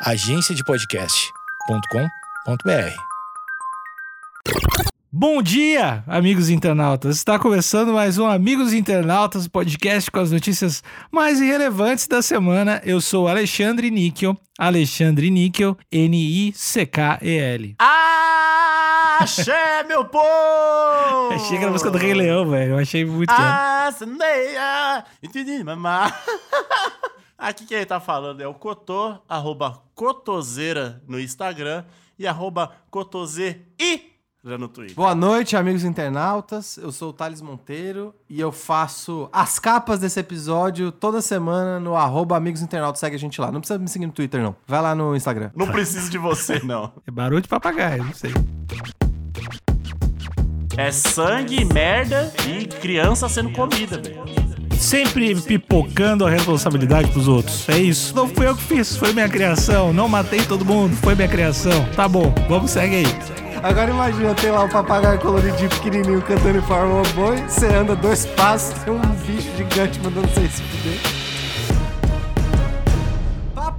agenciadepodcast.com.br. Bom dia, amigos internautas. Está começando mais um Amigos Internautas, podcast com as notícias mais irrelevantes da semana. Eu sou Alexandre Níquel, Alexandre Níquel, N-I-C-K-E-L. Axé, meu povo! Chega na música do Rei Leão, velho. Eu achei muito. Ah, Sandeia! Aqui quem tá falando é o Cotô, arroba Cotoseira no Instagram e arroba Cotozei no Twitter. Boa noite, amigos internautas. Eu sou o Thales Monteiro e eu faço as capas desse episódio toda semana no arroba Amigos Internautas. Segue a gente lá. Não precisa me seguir no Twitter, não. Vai lá no Instagram. Não preciso de você, não. É barulho de papagaio, não sei. É sangue, merda e criança sendo comida, velho. Sempre pipocando a responsabilidade pros outros. É isso. Não fui eu que fiz, foi minha criação. Não matei todo mundo, foi minha criação. Tá bom, vamos, segue aí. Agora imagina, tem lá o papagaio coloridinho pequenininho cantando em forma boi, você anda dois passos, tem um bicho gigante mandando você se fuder.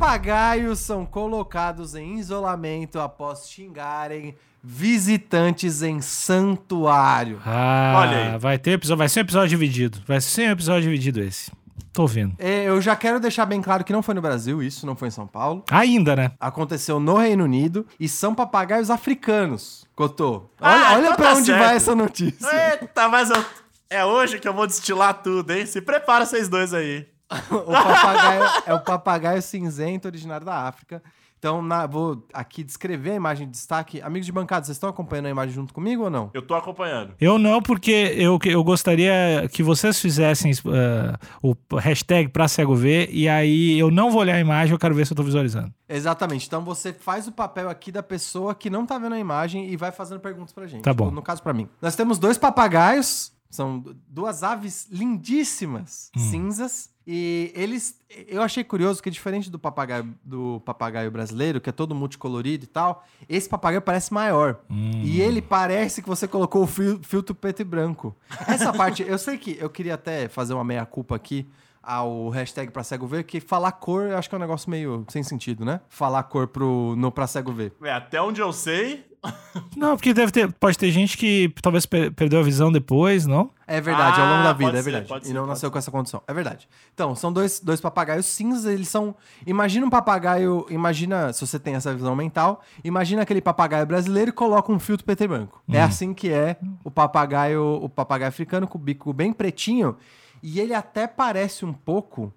Papagaios são colocados em isolamento após xingarem visitantes em santuário. Ah, Olha aí. vai ter episódio, vai ser um episódio dividido. Vai ser um episódio dividido esse. Tô vendo. É, Eu já quero deixar bem claro que não foi no Brasil isso, não foi em São Paulo. Ainda, né? Aconteceu no Reino Unido e são papagaios africanos. Cotô, olha, Ah, olha então pra tá onde certo. vai essa notícia. Eita, mas eu... é hoje que eu vou destilar tudo, hein? Se prepara vocês dois aí. O papagaio é o papagaio cinzento originário da África. Então, na- vou aqui descrever a imagem de destaque. Amigos de bancada, vocês estão acompanhando a imagem junto comigo ou não? Eu tô acompanhando. Eu não, porque eu, eu gostaria que vocês fizessem eh, o hashtag pra cego ver, e aí eu não vou olhar a imagem, eu quero ver se eu tô visualizando. Exatamente. Então você faz o papel aqui da pessoa que não tá vendo a imagem e vai fazendo perguntas pra gente. Tá bom. No caso, pra mim. Nós temos dois papagaios. São duas aves lindíssimas, Hum. cinzas. E eles. Eu achei curioso que, diferente do papagaio, do papagaio brasileiro, que é todo multicolorido e tal, esse papagaio parece maior. Hum. E ele parece que você colocou o fil- filtro preto e branco. Essa parte, eu sei que eu queria até fazer uma meia-culpa aqui ao hashtag pra cego ver, que falar cor eu acho que é um negócio meio sem sentido, né? Falar cor pro, no pra cego ver. É, até onde eu sei, Não, porque deve ter, pode ter gente que talvez per- perdeu a visão depois, não? É verdade, ao longo Ah, da vida, pode é ser, verdade. pode e ser, não nasceu ser. com essa condição. É verdade. Então, são dois, dois papagaios cinzas, eles são. Imagina um papagaio. Imagina, se você tem essa visão mental, imagina aquele papagaio brasileiro e coloca um filtro preto e branco. É assim que é o papagaio, o papagaio africano, com o bico bem pretinho. E ele até parece um pouco.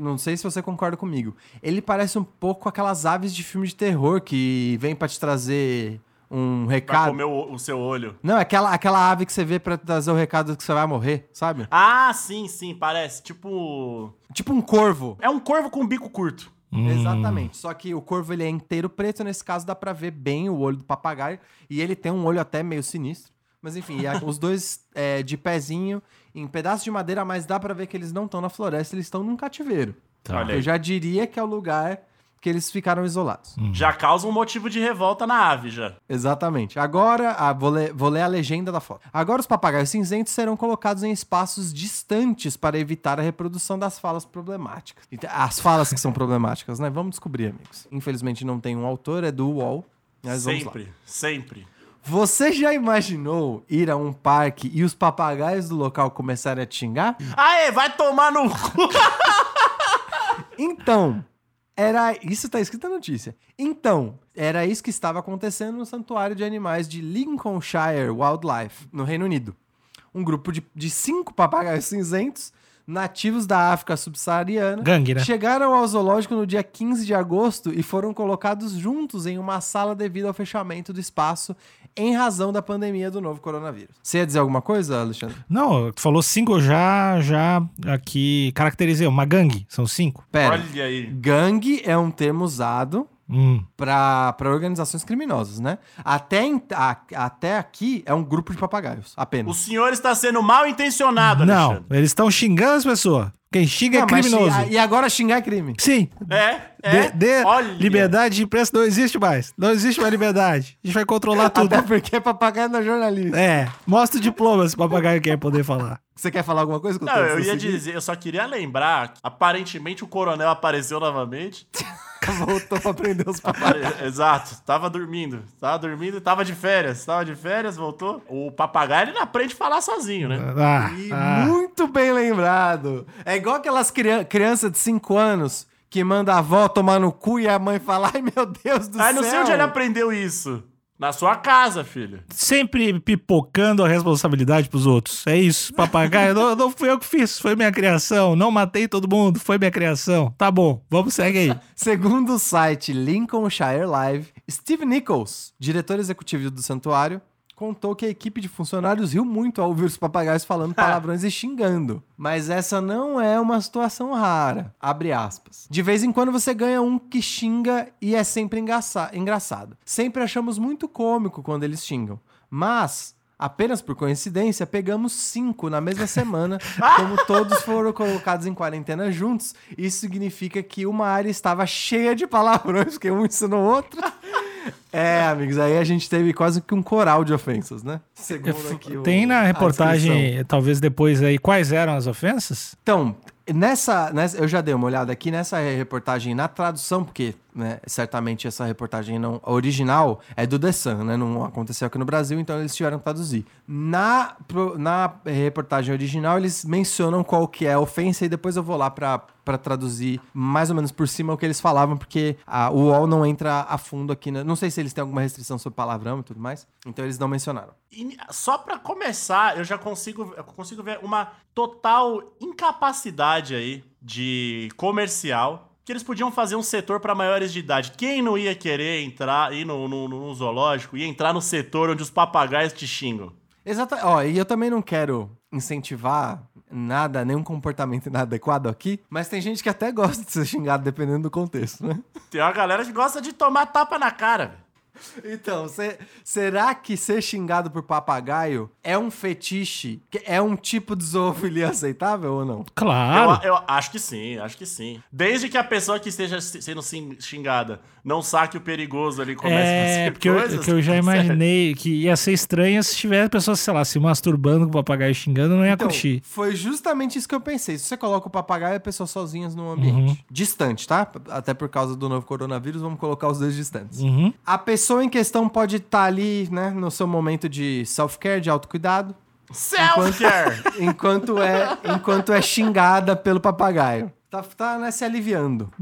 Não sei se você concorda comigo. Ele parece um pouco aquelas aves de filme de terror que vem pra te trazer um pra recado. comer o, o seu olho. Não, é aquela, aquela ave que você vê pra trazer o recado que você vai morrer, sabe? Ah, sim, sim, parece. Tipo. Tipo um corvo. É um corvo com bico curto. Exatamente. Só que o corvo ele é inteiro preto, nesse caso dá pra ver bem o olho do papagaio. E ele tem um olho até meio sinistro. Mas enfim, e a- os dois é, de pezinho, em pedaços de madeira, mas dá pra ver que eles não estão na floresta, eles estão num cativeiro. Tá. Eu já diria que é o lugar que eles ficaram isolados. Já causa um motivo de revolta na ave, já. Exatamente. Agora, ah, vou, ler, vou ler a legenda da foto. Agora, os papagaios cinzentos serão colocados em espaços distantes para evitar a reprodução das falas problemáticas. As falas que são problemáticas, né? Vamos descobrir, amigos. Infelizmente não tem um autor, é do UOL. Mas sempre, sempre. Você já imaginou ir a um parque e os papagaios do local começarem a te xingar? Aê, vai tomar no cu! Então, era isso tá escrito na notícia. Então, era isso que estava acontecendo no santuário de animais de Lincolnshire Wildlife, no Reino Unido. Um grupo de, de cinco papagaios cinzentos, nativos da África subsaariana, Gangue, né? chegaram ao zoológico no dia 15 de agosto e foram colocados juntos em uma sala devido ao fechamento do espaço em razão da pandemia do novo coronavírus. Você ia dizer alguma coisa, Alexandre? Não, tu falou cinco, já, já aqui caracterizei. Uma gangue, são cinco. Pera. Olha aí. Gangue é um termo usado Hum. para organizações criminosas, né? Até, em- a- até aqui é um grupo de papagaios, O apenas. senhor está sendo mal intencionado, Não, Alexandre. eles estão xingando as pessoas. Quem xinga é Não, mas criminoso. xingar- e agora xingar é crime. Sim. É, é. Dê, dê Olha. liberdade de imprensa não existe mais. Não existe mais liberdade. A gente vai controlar tudo. Até porque papagaio não é jornalista. É, mostra o diploma se o papagaio quer poder falar. Você quer falar alguma coisa? Não, eu ia dizer, eu só queria lembrar, que, aparentemente o coronel apareceu novamente. voltou pra prender os papagaios. Exato, tava dormindo. Tava dormindo e tava de férias. Tava de férias, voltou. O papagaio ele não aprende a falar sozinho, né? Ah, E ah. muito bem lembrado. É igual aquelas crian crianças de 5 anos que manda a avó tomar no cu e a mãe fala: Ai meu Deus do Aí céu. não sei onde ele aprendeu isso. Na sua casa, filho. Sempre pipocando a responsabilidade pros outros. É isso, papagaio. não, não fui eu que fiz, foi minha criação. Não matei todo mundo, foi minha criação. Tá bom, vamos, segue aí. Segundo o site Lincolnshire Live, Steve Nichols, diretor executivo do santuário, contou que a equipe de funcionários riu muito ao ouvir os papagaios falando palavrões e xingando. Mas essa não é uma situação rara. Abre aspas. De vez em quando você ganha um que xinga e é sempre engraça- engraçado. Sempre achamos muito cômico quando eles xingam. Mas Apenas por coincidência, pegamos cinco na mesma semana, como todos foram colocados em quarentena juntos. Isso significa que uma área estava cheia de palavrões, porque um ensinou o outro. É, amigos, aí a gente teve quase que um coral de ofensas, né? Segundo aqui o- Tem na reportagem, talvez depois aí, quais eram as ofensas? Então, nessa, nessa- Eu já dei uma olhada aqui nessa reportagem na tradução, porque né, certamente essa reportagem não a original é do The Sun, né? Não aconteceu aqui no Brasil, então eles tiveram que traduzir. Na, na reportagem original, eles mencionam qual que é a ofensa e depois eu vou lá pra, pra traduzir mais ou menos por cima o que eles falavam, porque a, o UOL não entra a fundo aqui. Né? Não sei se eles têm alguma restrição sobre palavrão e tudo mais, então eles não mencionaram. E só pra começar, eu já consigo, eu consigo ver uma total incapacidade aí de comercial. Que eles podiam fazer um setor pra maiores de idade. Quem não ia querer entrar, ir no, no, no zoológico, ia entrar no setor onde os papagaios te xingam? Exato. Ó, e eu também não quero incentivar nada, nenhum comportamento inadequado aqui, mas tem gente que até gosta de ser xingado dependendo do contexto, né? Tem uma galera que gosta de tomar tapa na cara, velho. Então, cê- será que ser xingado por papagaio é um fetiche? Que É um tipo de zoofilia aceitável ou não? Claro. Eu, eu acho que sim, acho que sim. Desde que a pessoa que esteja se- sendo xingada não saque o perigoso ali e comece a É, fazer porque eu, coisas. que eu já certo. imaginei que ia ser estranho se tivesse pessoas, sei lá, se masturbando com o papagaio xingando, não ia Então, curtir. foi justamente isso que eu pensei. Se você coloca o papagaio e a pessoa sozinhas num ambiente distante, tá? Até por causa do novo coronavírus, vamos colocar os dois distantes. Uhum. A pessoa em questão pode estar ali, né, no seu momento de self-care, de autocuidado, Self-care! enquanto é, enquanto é xingada pelo papagaio. Tá, tá né, se aliviando.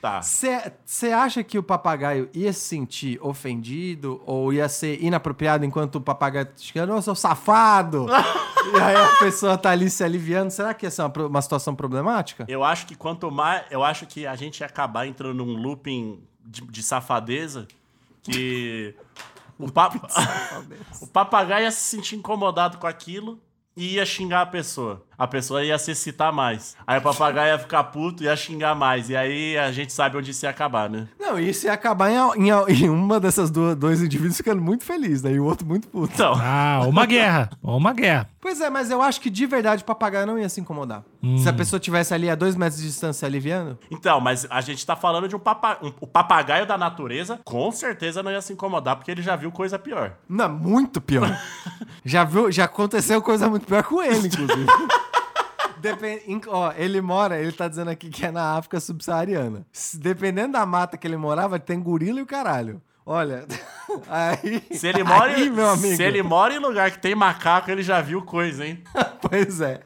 tá. Você acha que o papagaio ia se sentir ofendido ou ia ser inapropriado enquanto o papagaio tá xingando, ô, seu safado? e aí a pessoa tá ali se aliviando. Será que ia ser uma, uma situação problemática? Eu acho que quanto mais. Eu acho que a gente ia acabar entrando num looping de, de safadeza que. O, pa- o papagaio ia se sentir incomodado com aquilo e ia xingar a pessoa. A pessoa ia se excitar mais. Aí o papagaio ia ficar puto e ia xingar mais. E aí a gente sabe onde isso ia acabar, né? Não, isso ia acabar em, em- em uma dessas duas, dois indivíduos ficando muito feliz, né? E o outro muito puto. Então. Ah, uma guerra. Uma guerra. Pois é, mas eu acho que de verdade o papagaio não ia se incomodar. Se a pessoa tivesse ali a dois metros de distância se aliviando, Então, mas a gente tá falando de um, papa... um- o papagaio da natureza, com certeza não ia se incomodar, porque ele já viu coisa pior. Não, muito pior. já viu, já aconteceu coisa muito pior com ele, inclusive. Ó, ele mora, ele tá dizendo aqui que é na África subsaariana. Dependendo da mata que ele morava, tem gorila e o caralho. Olha, aí. Se ele mora, aí, em- meu amigo. se ele mora em lugar que tem macaco, ele já viu coisa, hein? Pois é.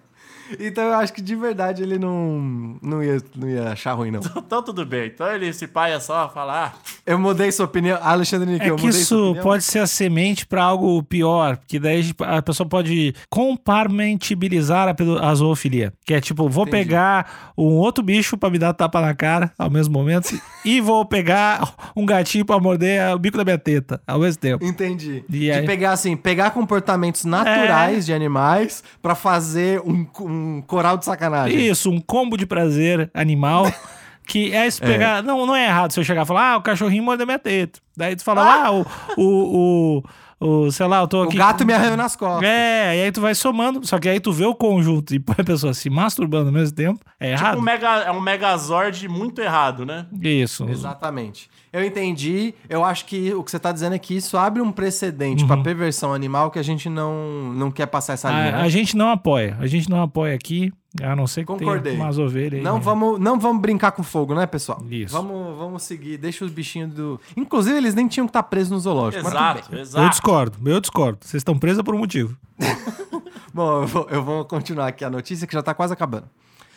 Então eu acho que de verdade ele não, não, ia, não ia achar ruim, não. Então tudo bem. Então ele se pai é só falar. "Ah, Eu mudei sua opinião. Alexandre Nick, É eu que mudei sua isso pode ser a semente para algo pior, porque daí a pessoa pode compartimentabilizar a, a zoofilia. Que é tipo, vou Entendi. pegar um outro bicho pra me dar tapa na cara ao mesmo momento e vou pegar um gatinho pra morder o bico da minha teta ao mesmo tempo. Entendi. E de aí? pegar assim, pegar comportamentos naturais de animais pra fazer um, um coral de sacanagem. Isso, um combo de prazer animal. Que é se pegar. Não, não é errado se eu chegar e falar, ah, o cachorrinho mordeu minha teta. Daí tu fala, ah, o, o, o, o. Sei lá, eu tô O aqui. gato me arranhou nas costas. É, e aí tu vai somando, só que aí tu vê o conjunto e põe a pessoa se masturbando ao mesmo tempo, é errado. Um mega, é um megazord muito errado, né? Isso. Exatamente. Eu entendi. Eu acho que o que você tá dizendo é que isso abre um precedente pra perversão animal que a gente não, não quer passar essa linha. A, né? a gente não apoia, a gente não apoia aqui. A não ser que Concordei. tenha umas ovelhas aí. Não né? vamos, não vamos brincar com fogo, né, pessoal? Isso. Vamos, vamos seguir. Deixa os bichinhos do. Inclusive, eles nem tinham que estar presos no zoológico. Exato, bem. Eu exato. discordo, eu discordo. Vocês estão presos por um motivo. Bom, eu vou, eu vou continuar aqui a notícia que já tá quase acabando.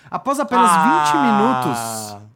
Após apenas Ah, 20 minutos.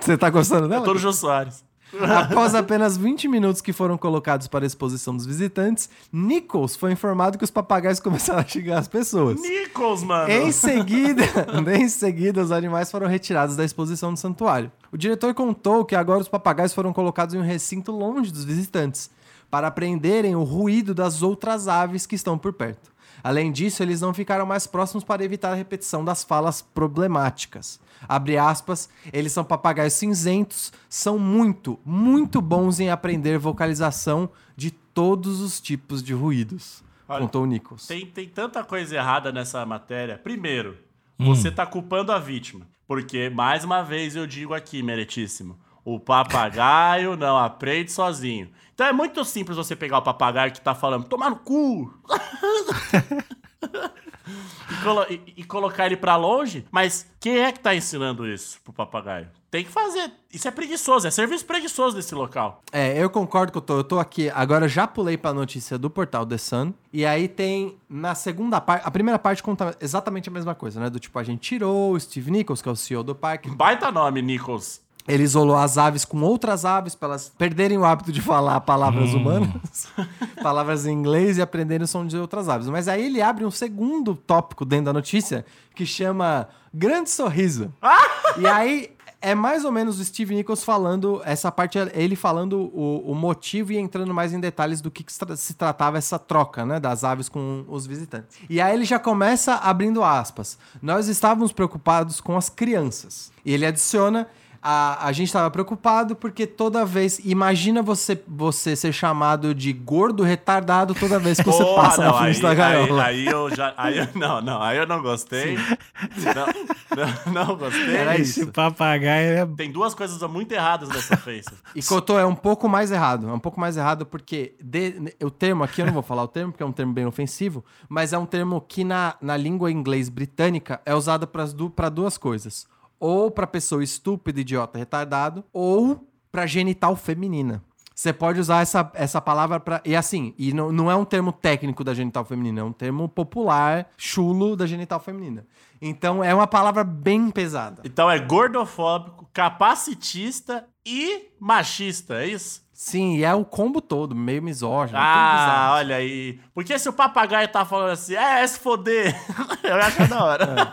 Você tá gostando dela? Eu tô no Jô Soares. Após apenas 20 minutos que foram colocados para a exposição dos visitantes, Nichols foi informado que os papagaios começaram a xingar as pessoas. Nichols, mano. Em seguida, em seguida, os animais foram retirados da exposição do santuário. O diretor contou que agora os papagaios foram colocados em um recinto longe dos visitantes, para aprenderem o ruído das outras aves que estão por perto. Além disso, eles não ficaram mais próximos para evitar a repetição das falas problemáticas. Abre aspas, eles são papagaios cinzentos, são muito, muito bons em aprender vocalização de todos os tipos de ruídos, Olha, contou o Nichols. Tem, tem tanta coisa errada nessa matéria. Primeiro, Hum. você tá culpando a vítima. Porque, mais uma vez, eu digo aqui, meritíssimo. O papagaio não aprende sozinho. Então é muito simples você pegar o papagaio que tá falando, tomar no cu! e, colo- e- e colocar ele pra longe. Mas quem é que tá ensinando isso pro papagaio? Tem que fazer. Isso é preguiçoso, é serviço preguiçoso desse local. É, eu concordo que eu tô. Eu tô aqui. Agora eu já pulei pra notícia do portal The Sun. E aí tem na segunda parte. A primeira parte conta exatamente a mesma coisa, né? Do tipo, a gente tirou o Steve Nichols, que é o CEO do parque. Baita nome, Nichols. Ele isolou as aves com outras aves para elas perderem o hábito de falar palavras humanas, palavras em inglês e aprenderem o som de outras aves. Mas aí ele abre um segundo tópico dentro da notícia que chama Grande Sorriso. e aí é mais ou menos o Steve Nichols falando, essa parte ele falando o, o motivo e entrando mais em detalhes do que, que se tratava essa troca, né, das aves com os visitantes. E aí ele já começa abrindo aspas. Nós estávamos preocupados com as crianças. E ele adiciona a, a gente estava preocupado porque toda vez. Imagina você, você ser chamado de gordo retardado toda vez que você passa na não, frente aí, da aí, gaiola. aí eu já. Aí eu, não, não, aí eu não gostei. Não, não, não gostei. Era Esse isso. papagaio é. Tem duas coisas muito erradas nessa face. E Cotô é um pouco mais errado. É um pouco mais errado porque de- o termo aqui, eu não vou falar o termo, porque é um termo bem ofensivo, mas é um termo que na, na língua inglês britânica é usado para duas coisas. Ou para pessoa estúpida, idiota, retardado, ou para genital feminina. Você pode usar essa, essa palavra para. E assim, e não, não é um termo técnico da genital feminina, é um termo popular, chulo da genital feminina. Então é uma palavra bem pesada. Então é gordofóbico, capacitista e machista, é isso? Sim, e é o combo todo, meio misógino. Ah, olha aí. Porque se o papagaio tá falando assim, é, é se foder, eu acho da hora.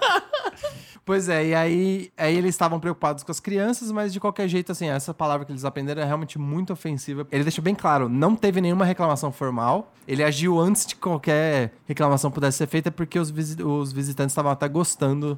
Pois é, e aí, aí eles estavam preocupados com as crianças, mas de qualquer jeito, assim, essa palavra que eles aprenderam é realmente muito ofensiva. Ele deixou bem claro, não teve nenhuma reclamação formal. Ele agiu antes de qualquer reclamação pudesse ser feita, porque os, visi- os visitantes estavam até gostando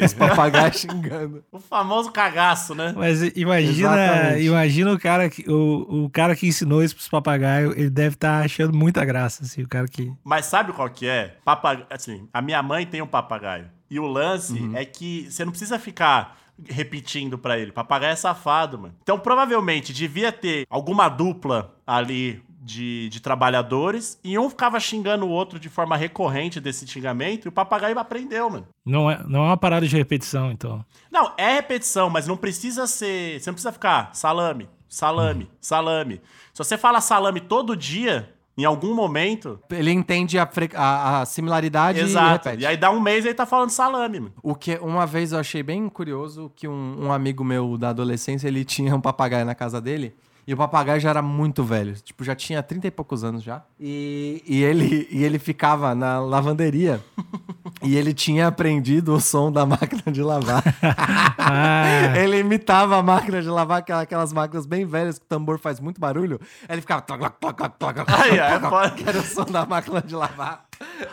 dos papagaios xingando. O famoso cagaço, né? Mas imagina, Exatamente. imagina o cara que o, o cara que ensinou isso pros papagaios, ele deve estar achando muita graça, assim, o cara que Mas sabe qual que é? Papagaio, assim, a minha mãe tem um papagaio. E o lance é que você não precisa ficar repetindo pra ele. Papagaio é safado, mano. Então, provavelmente, devia ter alguma dupla ali de, de trabalhadores e um ficava xingando o outro de forma recorrente desse xingamento e o papagaio aprendeu, mano. não é, não é uma parada de repetição, então. Não, é repetição, mas não precisa ser. Você não precisa ficar salame, salame, salame. Se você fala salame todo dia, em algum momento. Ele entende a, a- a similaridade e Exato. repete. E aí dá um mês e ele tá falando salame, mano. O que uma vez eu achei bem curioso que um, um amigo meu da adolescência, ele tinha um papagaio na casa dele. E o papagaio já era muito velho. Tipo, já tinha 30 e poucos anos já. E, e, ele, e ele ficava na lavanderia. e ele tinha aprendido o som da máquina de lavar. Ah, ele imitava a máquina de lavar, aquela- aquelas máquinas bem velhas que o tambor faz muito barulho. Aí ele ficava... pode- que era o som da máquina de lavar.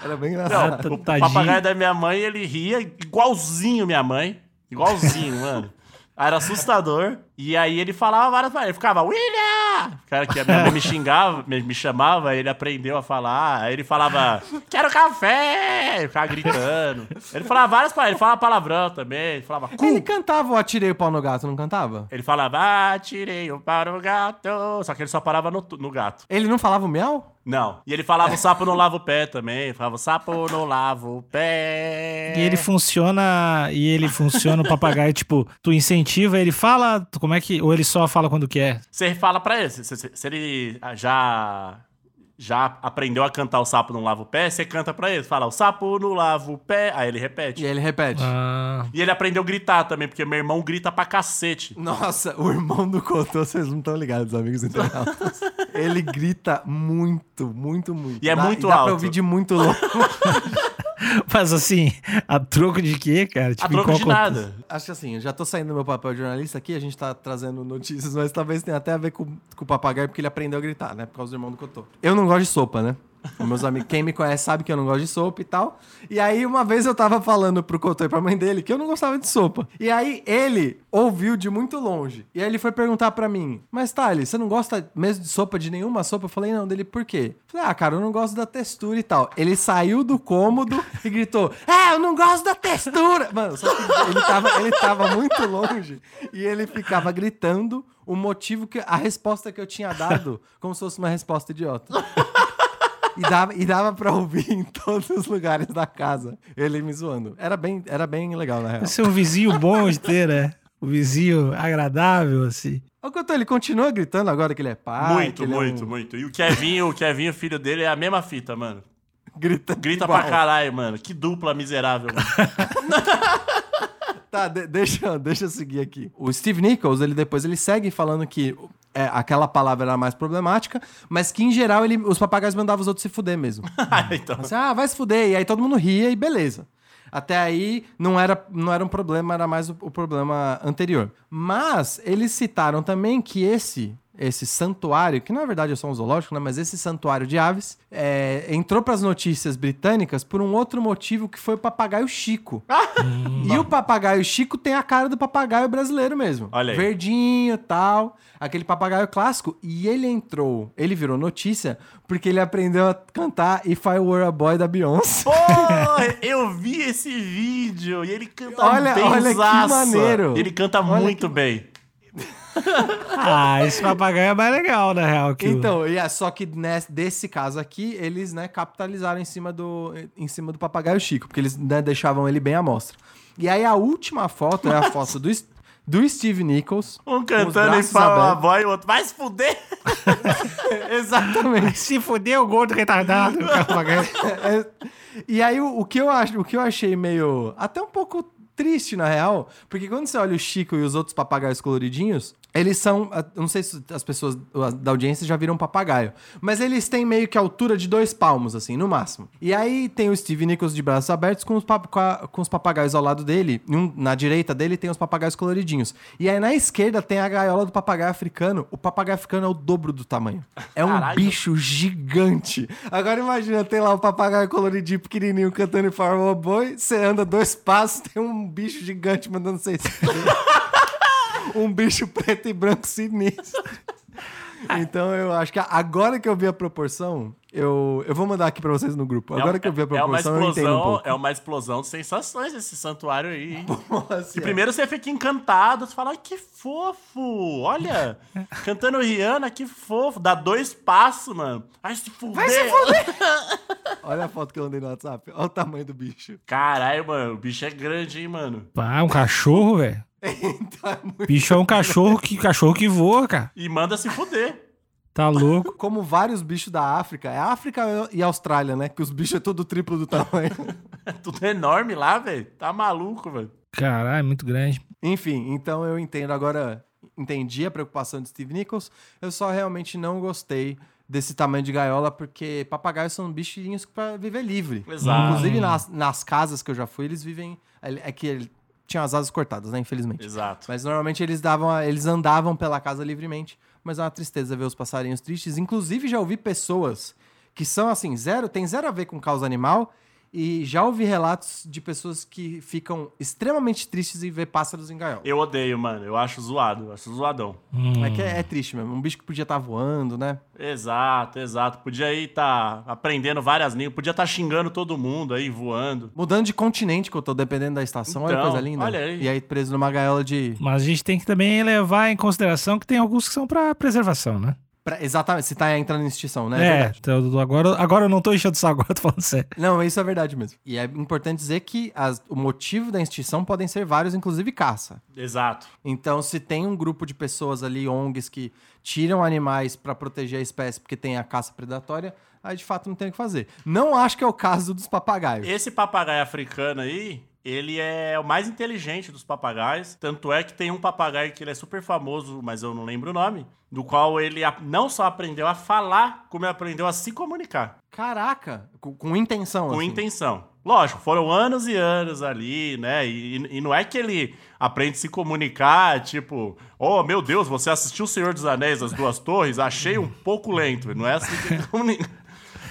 Era bem Não, engraçado. o tadinho. papagaio da minha mãe, ele ria igualzinho minha mãe. Igualzinho, mano. Era assustador. E aí ele falava várias palavras. Ele ficava, William! O cara que a minha mãe me xingava, me, me chamava, ele aprendeu a falar. Aí ele falava, quero café! Ele ficava gritando. Ele falava várias palavras. Ele falava palavrão também. Ele falava, cu! Ele cantava o Atirei o Pau no Gato, não cantava? Ele falava, ah, tirei o para o gato. Só que ele só parava no, no gato. Ele não falava o miau? Não. E ele falava, o sapo não lava o pé também. Ele falava, o sapo não lava o pé. E ele funciona. E ele funciona o papagaio, tipo, tu incentiva, ele fala. tu- Como é que. Ou ele só fala quando quer? Você fala pra ele, se, se- se ele já já aprendeu a cantar o sapo não lava o pé, você canta pra ele, fala o sapo não lava o pé, aí ele repete. E aí ele repete. Ah. E ele aprendeu a gritar também, porque meu irmão grita pra cacete. Nossa, o irmão do Cotô, vocês não estão ligados, amigos internautas. Ele grita muito, muito, muito. E é Dá- muito dá alto. pra ouvir de muito longe. Mas assim, a troco de quê, cara? Tipo, a troco de contexto? nada. Acho que assim, eu já tô saindo do meu papel de jornalista aqui, a gente tá trazendo notícias, mas talvez tenha até a ver com, com o papagaio, porque ele aprendeu a gritar, né? Por causa do irmão do Cotô. Eu não gosto de sopa, né? Meus amigos, quem me conhece sabe que eu não gosto de sopa e tal. E aí, uma vez eu tava falando pro Cotô e pra mãe dele que eu não gostava de sopa. E aí, ele ouviu de muito longe. E aí, ele foi perguntar pra mim: Mas, Thales, você não gosta mesmo de sopa, de nenhuma sopa? Eu falei: Não, dele, por quê? Eu falei: Ah, cara, eu não gosto da textura e tal. Ele saiu do cômodo e gritou: É, eu não gosto da textura. Mano, só que ele tava, ele tava muito longe e ele ficava gritando o motivo que. a resposta que eu tinha dado, como se fosse uma resposta idiota. E dava, e dava pra ouvir em todos os lugares da casa. Ele me zoando. Era bem, era bem legal, na real. Esse é um vizinho bom de ter, né? Um vizinho agradável, assim. O Cotô, ele continua gritando agora que ele é pai. muito, ele é muito, um- muito. E o Kevin, o Kevin, o filho dele, é a mesma fita, mano. Grita, Grita igual. pra caralho, mano. Que dupla miserável, mano. Tá, de- deixa, deixa eu seguir aqui. O Steve Nichols, ele depois ele segue falando que é, aquela palavra era mais problemática, mas que em geral ele, os papagaios mandavam os outros se fuder mesmo. então, Assim, ah, vai se fuder. E aí todo mundo ria e beleza. Até aí não era, não era um problema, era mais o, o problema anterior. Mas eles citaram também que esse esse santuário, que na verdade é só um zoológico, né? Mas esse santuário de aves é, entrou para as notícias britânicas por um outro motivo que foi o papagaio Chico. e o papagaio Chico tem a cara do papagaio brasileiro mesmo. Olha aí. Verdinho e tal. Aquele papagaio clássico. E ele entrou, ele virou notícia porque ele aprendeu a cantar If I Were a Boy da Beyoncé. Pô, eu vi esse vídeo e ele canta Olha- bem olha que maneiro. Ele canta Olha muito bem. Ah, esse papagaio é mais legal, na real. Que o- Então, e é, só que nesse, desse caso aqui, eles né, capitalizaram em cima, do, em cima do papagaio Chico, porque eles né, deixavam ele bem à mostra. E aí a última foto é a foto do, do Steve Nichols. Um cantando e abertos. voz e o outro, vai se fuder. Exatamente. Se fudeu, gordo retardado. o papagaio. É, e aí o, o que eu acho, o que eu achei meio até um pouco triste na real, porque quando você olha o Chico e os outros papagaios coloridinhos, eles são, eu não sei se as pessoas da audiência já viram papagaio, mas eles têm meio que a altura de dois palmos assim, no máximo. E aí tem o Steve Nichols de braços abertos com os, pap- com a- com os papagaios ao lado dele, e um- na direita dele tem os papagaios coloridinhos. E aí na esquerda tem a gaiola do papagaio africano. O papagaio africano é o dobro do tamanho. É um Caralho. bicho gigante. Agora imagina, tem lá o papagaio coloridinho pequenininho cantando em Farm Boy, você anda dois passos, tem um bicho gigante mandando você se fuder. Um bicho preto e branco sinistro. Então eu acho que agora que eu vi a proporção, eu, eu vou mandar aqui pra vocês no grupo. Agora É- que eu vi a é uma proporção, eu entendo um explosão, pouco. é uma explosão de sensações esse santuário aí. hein? Assim, Que primeiro você fica encantado, você fala, ai, que fofo, olha, cantando Rihanna, que fofo, dá dois passos, mano. Vai se fuder. Vai se fuder. Olha a foto que eu mandei no WhatsApp. Olha o tamanho do bicho. Caralho, mano, o bicho é grande, hein, mano. Ah, um cachorro, velho. Então é muito... Bicho é um cachorro que, cachorro que voa, cara. E manda se fuder. Tá louco. Como vários bichos da África, é África e Austrália, né? Que os bichos é tudo triplo do tamanho. É tudo enorme lá, velho. Tá maluco, velho. Caralho, é muito grande. Enfim, então eu entendo agora, entendi a preocupação de Steve Nichols. Eu só realmente não gostei desse tamanho de gaiola, porque papagaios são bichinhos para viver livre. Exato. Inclusive nas, nas casas que eu já fui, eles vivem. É que ele tinha as asas cortadas, né? Infelizmente. Exato. Mas normalmente eles davam, eles andavam pela casa livremente, mas é uma tristeza ver os passarinhos tristes. Inclusive já ouvi pessoas que são assim, zero, tem zero a ver com causa animal E já ouvi relatos de pessoas que ficam extremamente tristes em ver pássaros em gaiola. Eu odeio, mano. Eu acho zoado. Eu acho zoadão. É que é, é triste mesmo. Um bicho que podia estar voando, né? Exato, exato. Podia aí estar aprendendo várias línguas. Podia estar xingando todo mundo aí, voando. Mudando de continente que eu tô, dependendo da estação. olha que Então, coisa linda. olha aí. E aí preso numa gaiola de... Mas a gente tem que também levar em consideração que tem alguns que são pra preservação, né? Pra- exatamente, você tá entrando em extinção, né? É, verdade. então, agora, agora eu não tô enchendo o saco, agora tô falando sério. Não, isso é verdade mesmo. E é importante dizer que as- o motivo da extinção podem ser vários, inclusive caça. Exato. Então, se tem um grupo de pessoas ali, ONGs, que tiram animais pra proteger a espécie porque tem a caça predatória, aí de fato não tem o que fazer. Não acho que é o caso dos papagaios. Esse papagaio africano aí, ele é o mais inteligente dos papagaios. Tanto é que tem um papagaio que ele é super famoso, mas eu não lembro o nome. Do qual ele não só aprendeu a falar, como aprendeu a se comunicar. Caraca, com, com intenção. Com assim. intenção. Lógico, foram anos e anos ali, né? E, e não é que ele aprende a se comunicar, tipo, oh meu Deus, você assistiu O Senhor dos Anéis, As Duas Torres? Achei um pouco lento. Não é assim que ele comunica.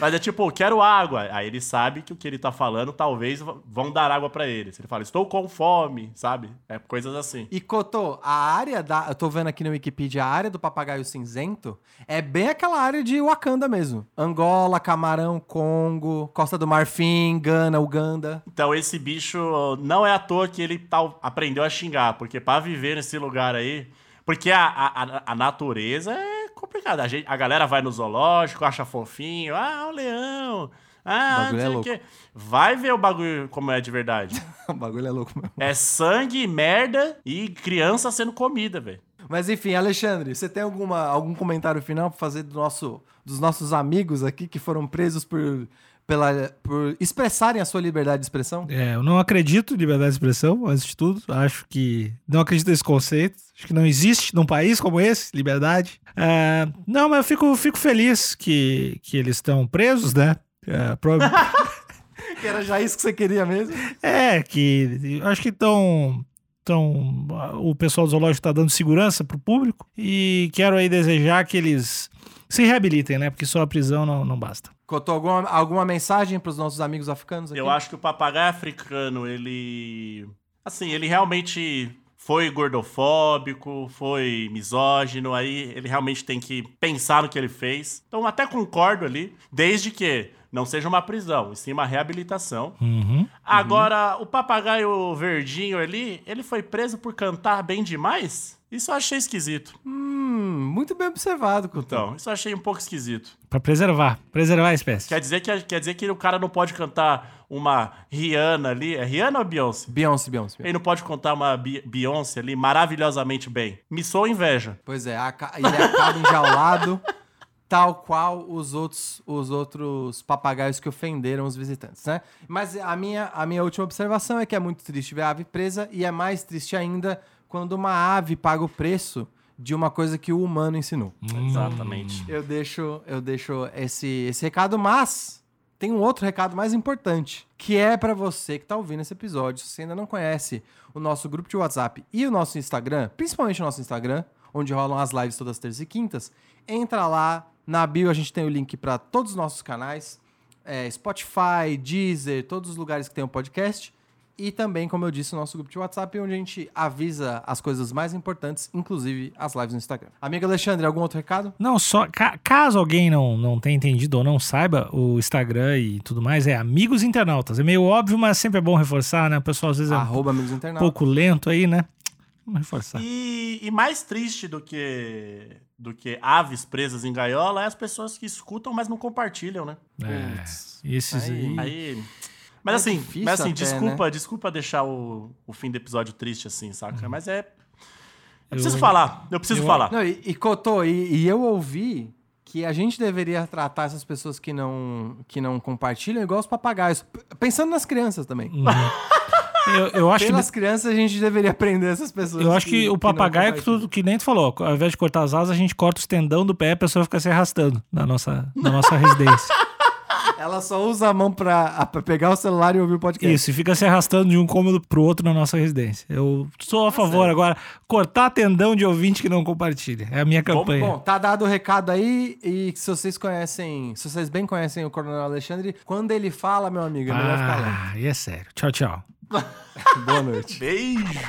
Mas é tipo, quero água. Aí ele sabe que o que ele tá falando, talvez vão dar água pra ele. Se ele fala, estou com fome, sabe? É coisas assim. E Cotô, a área da. Eu tô vendo aqui no Wikipedia, a área do papagaio cinzento é bem aquela área de Wakanda mesmo. Angola, Camarão, Congo, Costa do Marfim, Gana, Uganda. Então esse bicho não é à toa que ele tal, aprendeu a xingar, porque pra viver nesse lugar aí. Porque a, a, a- a natureza é complicada. A, gente, a galera vai no zoológico, acha fofinho, ah, o leão. Ah, bagulho não é sei o louco. quê. Vai ver o bagulho como é de verdade. o bagulho é louco mesmo. é sangue, merda e criança sendo comida, velho. Mas enfim, Alexandre, você tem alguma, algum comentário final pra fazer do nosso, dos nossos amigos aqui que foram presos por, pela, por expressarem a sua liberdade de expressão? É, eu não acredito em liberdade de expressão, antes de tudo. Acho que. Não acredito nesse conceito. Acho que não existe num país como esse, liberdade. É, não, mas eu fico, fico feliz que, que eles estão presos, né? É, Que era já isso que você queria mesmo? é, que acho que estão. Então, o pessoal do zoológico está dando segurança pro público e quero aí desejar que eles se reabilitem, né? Porque só a prisão não, não basta. Cotou alguma, alguma mensagem pros nossos amigos africanos aqui? Eu acho que o papagaio africano, ele. Assim, ele realmente foi gordofóbico, foi misógino, aí ele realmente tem que pensar no que ele fez. Então, até concordo ali, desde que não seja uma prisão, e sim uma reabilitação. Uhum. Agora, o papagaio verdinho ali, ele foi preso por cantar bem demais? Isso eu achei esquisito. Hum, muito bem observado, Couto. Então, isso eu achei um pouco esquisito. Pra preservar, preservar a espécie. Quer dizer que, quer dizer que o cara não pode cantar uma Rihanna ali. É Rihanna ou Beyoncé? Beyoncé, Beyoncé. Ele não pode contar uma Beyoncé ali maravilhosamente bem. Me soa inveja. Pois é, aca- ele acaba enjaulado, tal qual os outros, os outros papagaios que ofenderam os visitantes, né? Mas a minha, a minha última observação é que é muito triste ver a ave presa e é mais triste ainda quando uma ave paga o preço de uma coisa que o humano ensinou. Exatamente. Eu deixo, eu deixo esse, esse recado, mas tem um outro recado mais importante, que é pra você que tá ouvindo esse episódio. Se você ainda não conhece o nosso grupo de WhatsApp e o nosso Instagram, principalmente o nosso Instagram, onde rolam as lives todas terças e quintas, entra lá. Na bio a gente tem o link pra todos os nossos canais, é, Spotify, Deezer, todos os lugares que tem o podcast. E também, como eu disse, o nosso grupo de WhatsApp, onde a gente avisa as coisas mais importantes, inclusive as lives no Instagram. Amigo Alexandre, algum outro recado? Não, só ca- caso alguém não, não tenha entendido ou não saiba, o Instagram e tudo mais é Amigos Internautas. É meio óbvio, mas sempre é bom reforçar, né? O pessoal às vezes é um Arroba amigos internautas. pouco lento aí, né? Vamos reforçar. E, e mais triste do que, do que aves presas em gaiola é as pessoas que escutam, mas não compartilham, né? É, esses aí. Aí- Aí. Mas É assim, mas assim até, desculpa, desculpa deixar o, o fim do episódio triste assim, saca? Mas é. Eu preciso Eu- falar, eu preciso eu- falar. Não, e, e Cotô, e, e eu ouvi que a gente deveria tratar essas pessoas que não, que não compartilham igual os papagaios. Pensando nas crianças também. Uhum. Eu, eu acho que Pelas crianças a gente deveria aprender essas pessoas. Eu acho que, o não papagaio, que, compartilham. tu, que nem tu falou, ao invés de cortar as asas, a gente corta os tendão do pé, a pessoa fica se arrastando na nossa, na nossa residência. Ela só usa a mão pra, pra pegar o celular e ouvir o podcast. Isso, e fica se arrastando de um cômodo pro outro na nossa residência. Eu sou a favor agora, cortar tendão de ouvinte que não compartilha. É a minha campanha. Bom, tá dado o recado aí e se vocês conhecem, se vocês bem conhecem o Coronel Alexandre, quando ele fala, meu amigo, é melhor ficar lento. ah, e é sério. Tchau, tchau. Boa noite. Beijo.